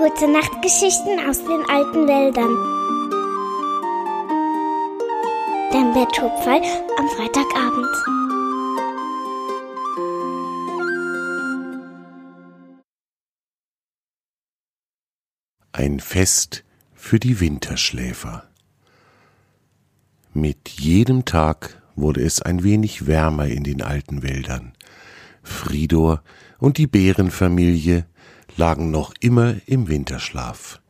Gute Nachtgeschichten aus den alten Wäldern. Der Betthupferl am Freitagabend. Ein Fest für die Winterschläfer. Mit jedem Tag wurde es ein wenig wärmer in den alten Wäldern. Fridor und die Bärenfamilie lagen noch immer im Winterschlaf.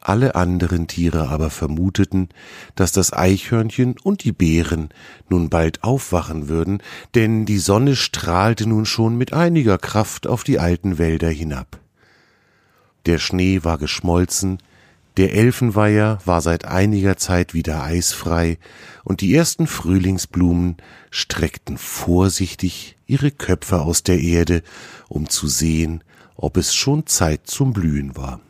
Alle anderen Tiere aber vermuteten, dass das Eichhörnchen und die Bären nun bald aufwachen würden, denn die Sonne strahlte nun schon mit einiger Kraft auf die alten Wälder hinab. Der Schnee war geschmolzen, der Elfenweiher war seit einiger Zeit wieder eisfrei, und die ersten Frühlingsblumen streckten vorsichtig ihre Köpfe aus der Erde, um zu sehen, ob es schon Zeit zum Blühen war.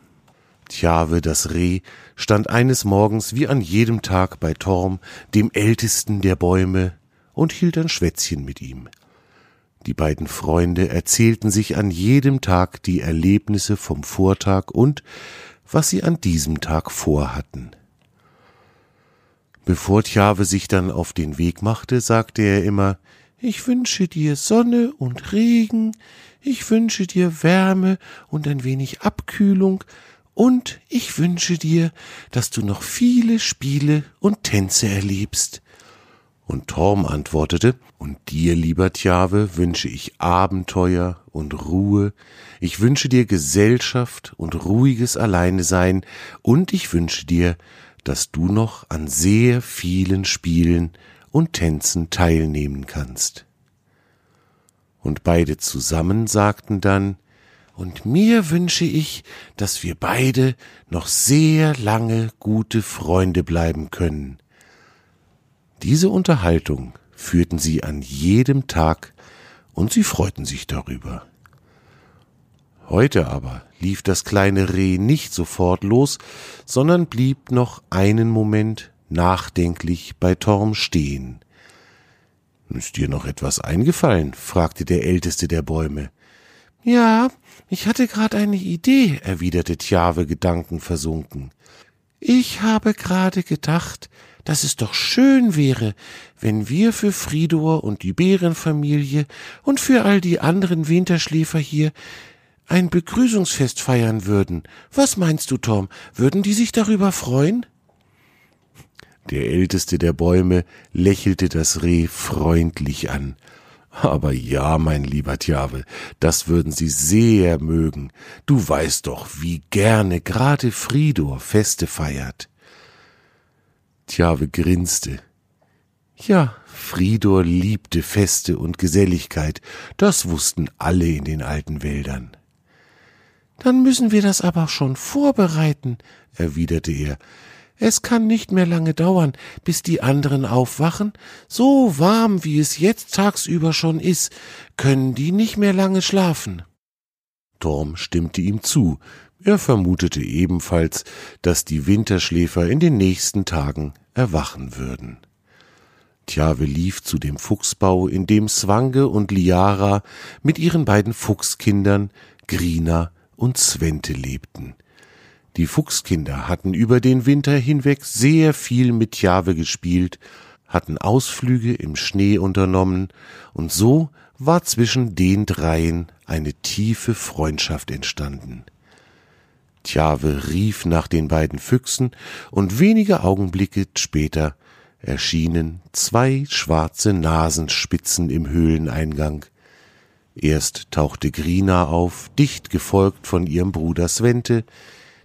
Tjawe, das Reh, stand eines Morgens wie an jedem Tag bei Torm, dem ältesten der Bäume, und hielt ein Schwätzchen mit ihm. Die beiden Freunde erzählten sich an jedem Tag die Erlebnisse vom Vortag und was sie an diesem Tag vorhatten. Bevor Tjave sich dann auf den Weg machte, sagte er immer Ich wünsche dir Sonne und Regen, ich wünsche dir Wärme und ein wenig Abkühlung, und ich wünsche dir, dass du noch viele Spiele und Tänze erlebst. Und Torm antwortete, und dir, lieber Tjave, wünsche ich Abenteuer und Ruhe, ich wünsche dir Gesellschaft und ruhiges Alleinesein, und ich wünsche dir, dass du noch an sehr vielen Spielen und Tänzen teilnehmen kannst. Und beide zusammen sagten dann, und mir wünsche ich, dass wir beide noch sehr lange gute Freunde bleiben können. Diese Unterhaltung führten sie an jedem Tag, und sie freuten sich darüber. Heute aber lief das kleine Reh nicht sofort los, sondern blieb noch einen Moment nachdenklich bei Torm stehen. Ist dir noch etwas eingefallen? fragte der älteste der Bäume. Ja, ich hatte gerade eine Idee, erwiderte Tjave gedankenversunken. Ich habe gerade gedacht, dass es doch schön wäre, wenn wir für Fridor und die Bärenfamilie und für all die anderen Winterschläfer hier ein Begrüßungsfest feiern würden. Was meinst du, Tom? Würden die sich darüber freuen? Der älteste der Bäume lächelte das Reh freundlich an. Aber ja, mein lieber Tjave, das würden sie sehr mögen. Du weißt doch, wie gerne gerade Fridor Feste feiert. Tjave grinste. Ja, Fridor liebte Feste und Geselligkeit, das wussten alle in den alten Wäldern. Dann müssen wir das aber schon vorbereiten, erwiderte er. Es kann nicht mehr lange dauern, bis die anderen aufwachen. So warm, wie es jetzt tagsüber schon ist, können die nicht mehr lange schlafen. Torm stimmte ihm zu, er vermutete ebenfalls, dass die Winterschläfer in den nächsten Tagen erwachen würden. Tjave lief zu dem Fuchsbau, in dem Swange und Liara mit ihren beiden Fuchskindern, Grina und Svente lebten. Die Fuchskinder hatten über den Winter hinweg sehr viel mit Tjave gespielt, hatten Ausflüge im Schnee unternommen, und so war zwischen den dreien eine tiefe Freundschaft entstanden. Tjave rief nach den beiden Füchsen, und wenige Augenblicke später erschienen zwei schwarze Nasenspitzen im Höhleneingang. Erst tauchte Grina auf, dicht gefolgt von ihrem Bruder Svente.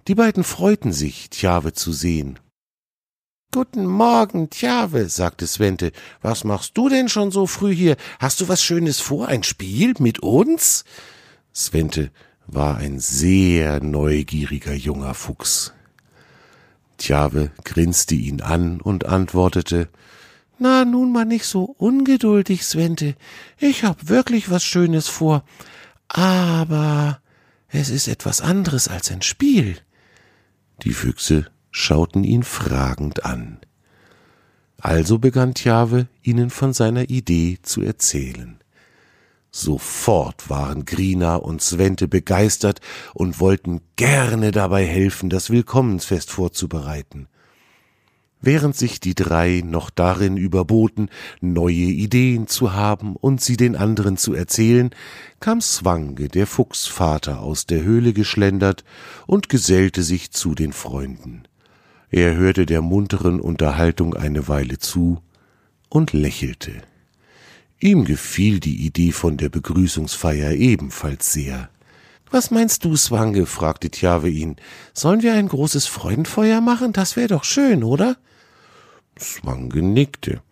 Die beiden freuten sich, Tjave zu sehen. Guten Morgen, Tjave, sagte Svente. Was machst du denn schon so früh hier? Hast du was Schönes vor? Ein Spiel mit uns? Svente war ein sehr neugieriger junger Fuchs. Tjave grinste ihn an und antwortete Na, nun mal nicht so ungeduldig, Svente. Ich hab wirklich was Schönes vor. Aber es ist etwas anderes als ein Spiel. Die Füchse schauten ihn fragend an. Also begann Tjave ihnen von seiner Idee zu erzählen. Sofort waren Grina und Svente begeistert und wollten gerne dabei helfen, das Willkommensfest vorzubereiten. Während sich die drei noch darin überboten, neue Ideen zu haben und sie den anderen zu erzählen, kam Swange, der Fuchsvater, aus der Höhle geschlendert und gesellte sich zu den Freunden. Er hörte der munteren Unterhaltung eine Weile zu und lächelte. Ihm gefiel die Idee von der Begrüßungsfeier ebenfalls sehr. Was meinst du, Swange? fragte Tjave ihn. Sollen wir ein großes Freudenfeuer machen? Das wäre doch schön, oder? Swange nickte.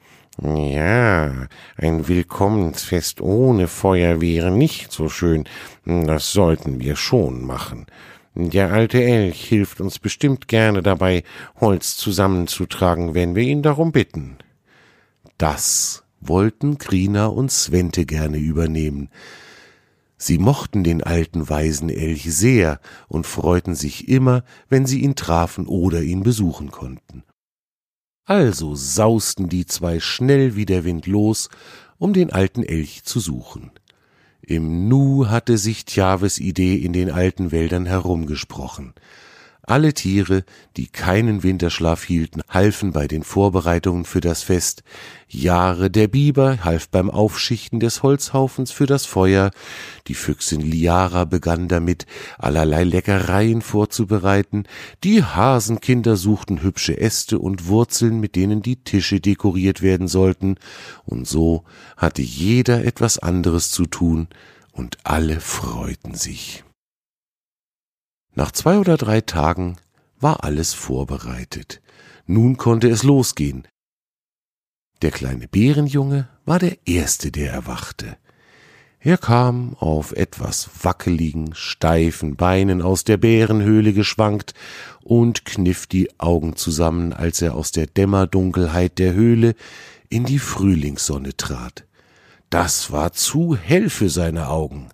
Ja, ein Willkommensfest ohne Feuer wäre nicht so schön. Das sollten wir schon machen. Der alte Elch hilft uns bestimmt gerne dabei, Holz zusammenzutragen, wenn wir ihn darum bitten. Das wollten Grina und Svente gerne übernehmen. Sie mochten den alten weisen Elch sehr und freuten sich immer, wenn sie ihn trafen oder ihn besuchen konnten. Also sausten die zwei schnell wie der Wind los, um den alten Elch zu suchen. Im Nu hatte sich Tjaves Idee in den alten Wäldern herumgesprochen. Alle Tiere, die keinen Winterschlaf hielten, halfen bei den Vorbereitungen für das Fest. Jahre der Biber half beim Aufschichten des Holzhaufens für das Feuer. Die Füchsin Liara begann damit, allerlei Leckereien vorzubereiten. Die Hasenkinder suchten hübsche Äste und Wurzeln, mit denen die Tische dekoriert werden sollten. Und so hatte jeder etwas anderes zu tun, und alle freuten sich. Nach zwei oder drei Tagen war alles vorbereitet. Nun konnte es losgehen. Der kleine Bärenjunge war der Erste, der erwachte. Er kam auf etwas wackeligen, steifen Beinen aus der Bärenhöhle geschwankt und kniff die Augen zusammen, als er aus der Dämmerdunkelheit der Höhle in die Frühlingssonne trat. Das war zu hell für seine Augen.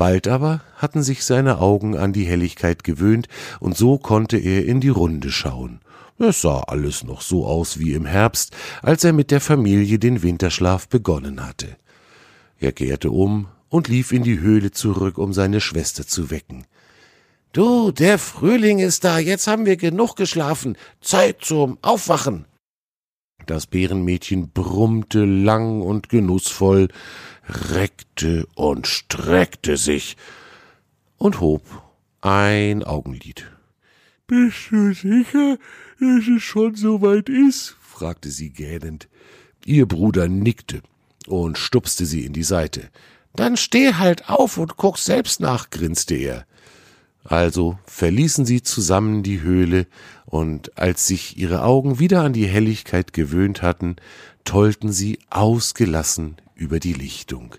Bald aber hatten sich seine Augen an die Helligkeit gewöhnt, und so konnte er in die Runde schauen. Es sah alles noch so aus wie im Herbst, als er mit der Familie den Winterschlaf begonnen hatte. Er kehrte um und lief in die Höhle zurück, um seine Schwester zu wecken. Du, der Frühling ist da, jetzt haben wir genug geschlafen. Zeit zum Aufwachen. Das Bärenmädchen brummte lang und genussvoll, reckte und streckte sich und hob ein Augenlid. Bist du sicher, dass es schon so weit ist? fragte sie gähnend. Ihr Bruder nickte und stupste sie in die Seite. Dann steh halt auf und guck selbst nach, grinste er. Also verließen sie zusammen die Höhle, und als sich ihre Augen wieder an die Helligkeit gewöhnt hatten, tollten sie ausgelassen über die Lichtung.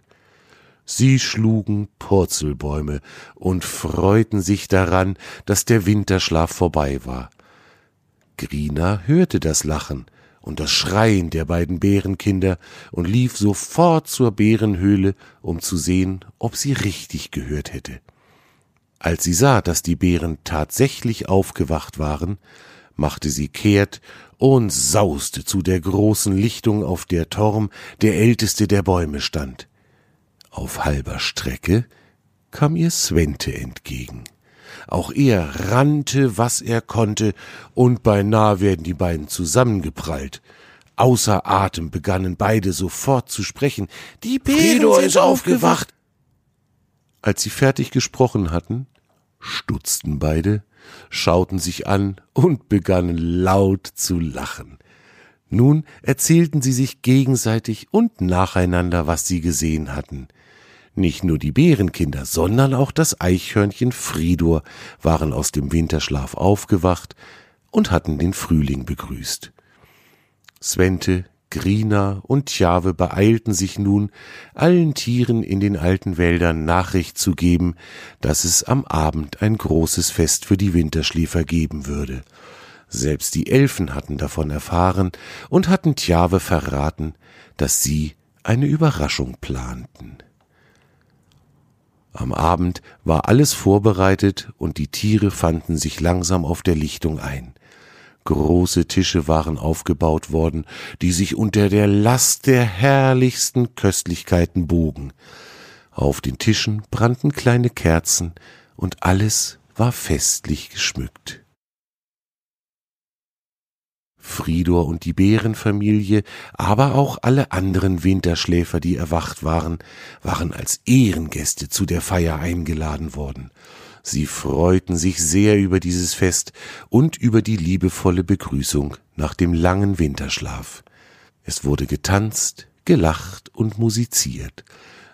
Sie schlugen Purzelbäume und freuten sich daran, dass der Winterschlaf vorbei war. Grina hörte das Lachen und das Schreien der beiden Bärenkinder und lief sofort zur Bärenhöhle, um zu sehen, ob sie richtig gehört hätte. Als sie sah, dass die Bären tatsächlich aufgewacht waren, machte sie kehrt und sauste zu der großen Lichtung, auf der Torm, der älteste der Bäume, stand. Auf halber Strecke kam ihr Svente entgegen. Auch er rannte, was er konnte, und beinahe werden die beiden zusammengeprallt. Außer Atem begannen beide sofort zu sprechen. Die Pedro ist aufgewacht. Als sie fertig gesprochen hatten, stutzten beide schauten sich an und begannen laut zu lachen. Nun erzählten sie sich gegenseitig und nacheinander, was sie gesehen hatten. Nicht nur die Bärenkinder, sondern auch das Eichhörnchen Fridor waren aus dem Winterschlaf aufgewacht und hatten den Frühling begrüßt. Svente Grina und Tjave beeilten sich nun, allen Tieren in den alten Wäldern Nachricht zu geben, dass es am Abend ein großes Fest für die Winterschläfer geben würde. Selbst die Elfen hatten davon erfahren und hatten Tjave verraten, dass sie eine Überraschung planten. Am Abend war alles vorbereitet und die Tiere fanden sich langsam auf der Lichtung ein. Große Tische waren aufgebaut worden, die sich unter der Last der herrlichsten Köstlichkeiten bogen. Auf den Tischen brannten kleine Kerzen, und alles war festlich geschmückt. Fridor und die Bärenfamilie, aber auch alle anderen Winterschläfer, die erwacht waren, waren als Ehrengäste zu der Feier eingeladen worden. Sie freuten sich sehr über dieses Fest und über die liebevolle Begrüßung nach dem langen Winterschlaf. Es wurde getanzt, gelacht und musiziert.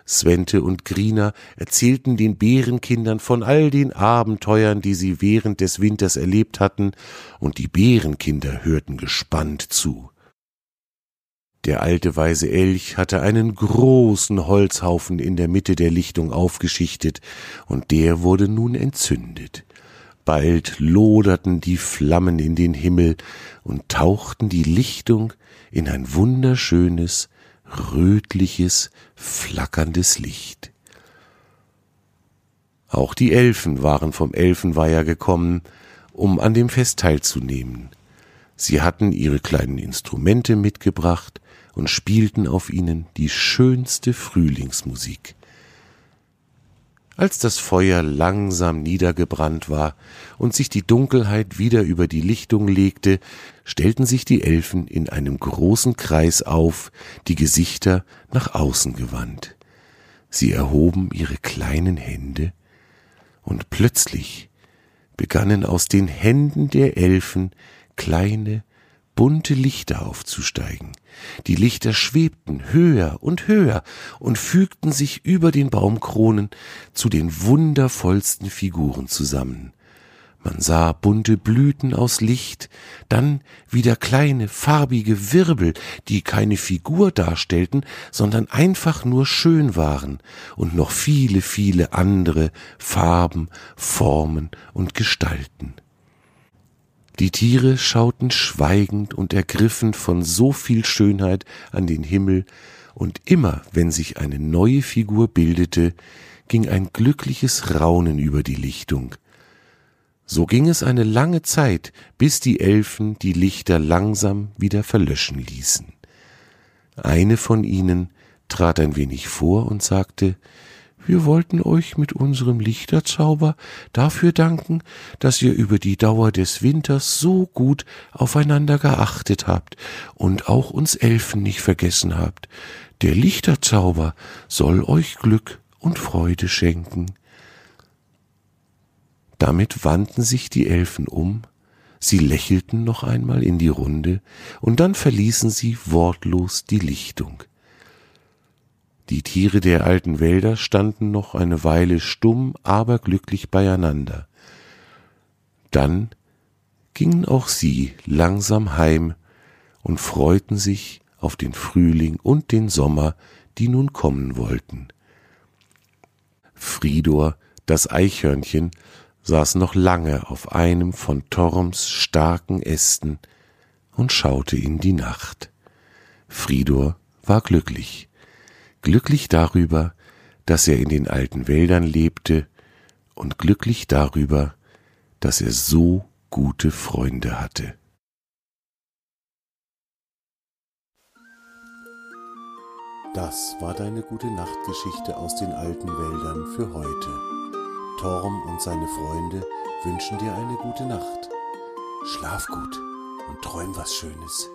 Svente und Grina erzählten den Bärenkindern von all den Abenteuern, die sie während des Winters erlebt hatten, und die Bärenkinder hörten gespannt zu. Der alte weise Elch hatte einen großen Holzhaufen in der Mitte der Lichtung aufgeschichtet, und der wurde nun entzündet. Bald loderten die Flammen in den Himmel und tauchten die Lichtung in ein wunderschönes, rötliches, flackerndes Licht. Auch die Elfen waren vom Elfenweiher gekommen, um an dem Fest teilzunehmen. Sie hatten ihre kleinen Instrumente mitgebracht und spielten auf ihnen die schönste Frühlingsmusik. Als das Feuer langsam niedergebrannt war und sich die Dunkelheit wieder über die Lichtung legte, stellten sich die Elfen in einem großen Kreis auf, die Gesichter nach außen gewandt. Sie erhoben ihre kleinen Hände, und plötzlich begannen aus den Händen der Elfen kleine, bunte Lichter aufzusteigen. Die Lichter schwebten höher und höher und fügten sich über den Baumkronen zu den wundervollsten Figuren zusammen. Man sah bunte Blüten aus Licht, dann wieder kleine farbige Wirbel, die keine Figur darstellten, sondern einfach nur schön waren, und noch viele, viele andere Farben, Formen und Gestalten. Die Tiere schauten schweigend und ergriffen von so viel Schönheit an den Himmel, und immer wenn sich eine neue Figur bildete, ging ein glückliches Raunen über die Lichtung. So ging es eine lange Zeit, bis die Elfen die Lichter langsam wieder verlöschen ließen. Eine von ihnen trat ein wenig vor und sagte wir wollten euch mit unserem Lichterzauber dafür danken, dass ihr über die Dauer des Winters so gut aufeinander geachtet habt und auch uns Elfen nicht vergessen habt. Der Lichterzauber soll euch Glück und Freude schenken. Damit wandten sich die Elfen um, sie lächelten noch einmal in die Runde, und dann verließen sie wortlos die Lichtung. Die Tiere der alten Wälder standen noch eine Weile stumm, aber glücklich beieinander. Dann gingen auch sie langsam heim und freuten sich auf den Frühling und den Sommer, die nun kommen wollten. Fridor, das Eichhörnchen, saß noch lange auf einem von Torms starken Ästen und schaute in die Nacht. Fridor war glücklich glücklich darüber, dass er in den alten Wäldern lebte und glücklich darüber, dass er so gute Freunde hatte. Das war deine gute Nachtgeschichte aus den alten Wäldern für heute. Torm und seine Freunde wünschen dir eine gute Nacht. Schlaf gut und träum was Schönes.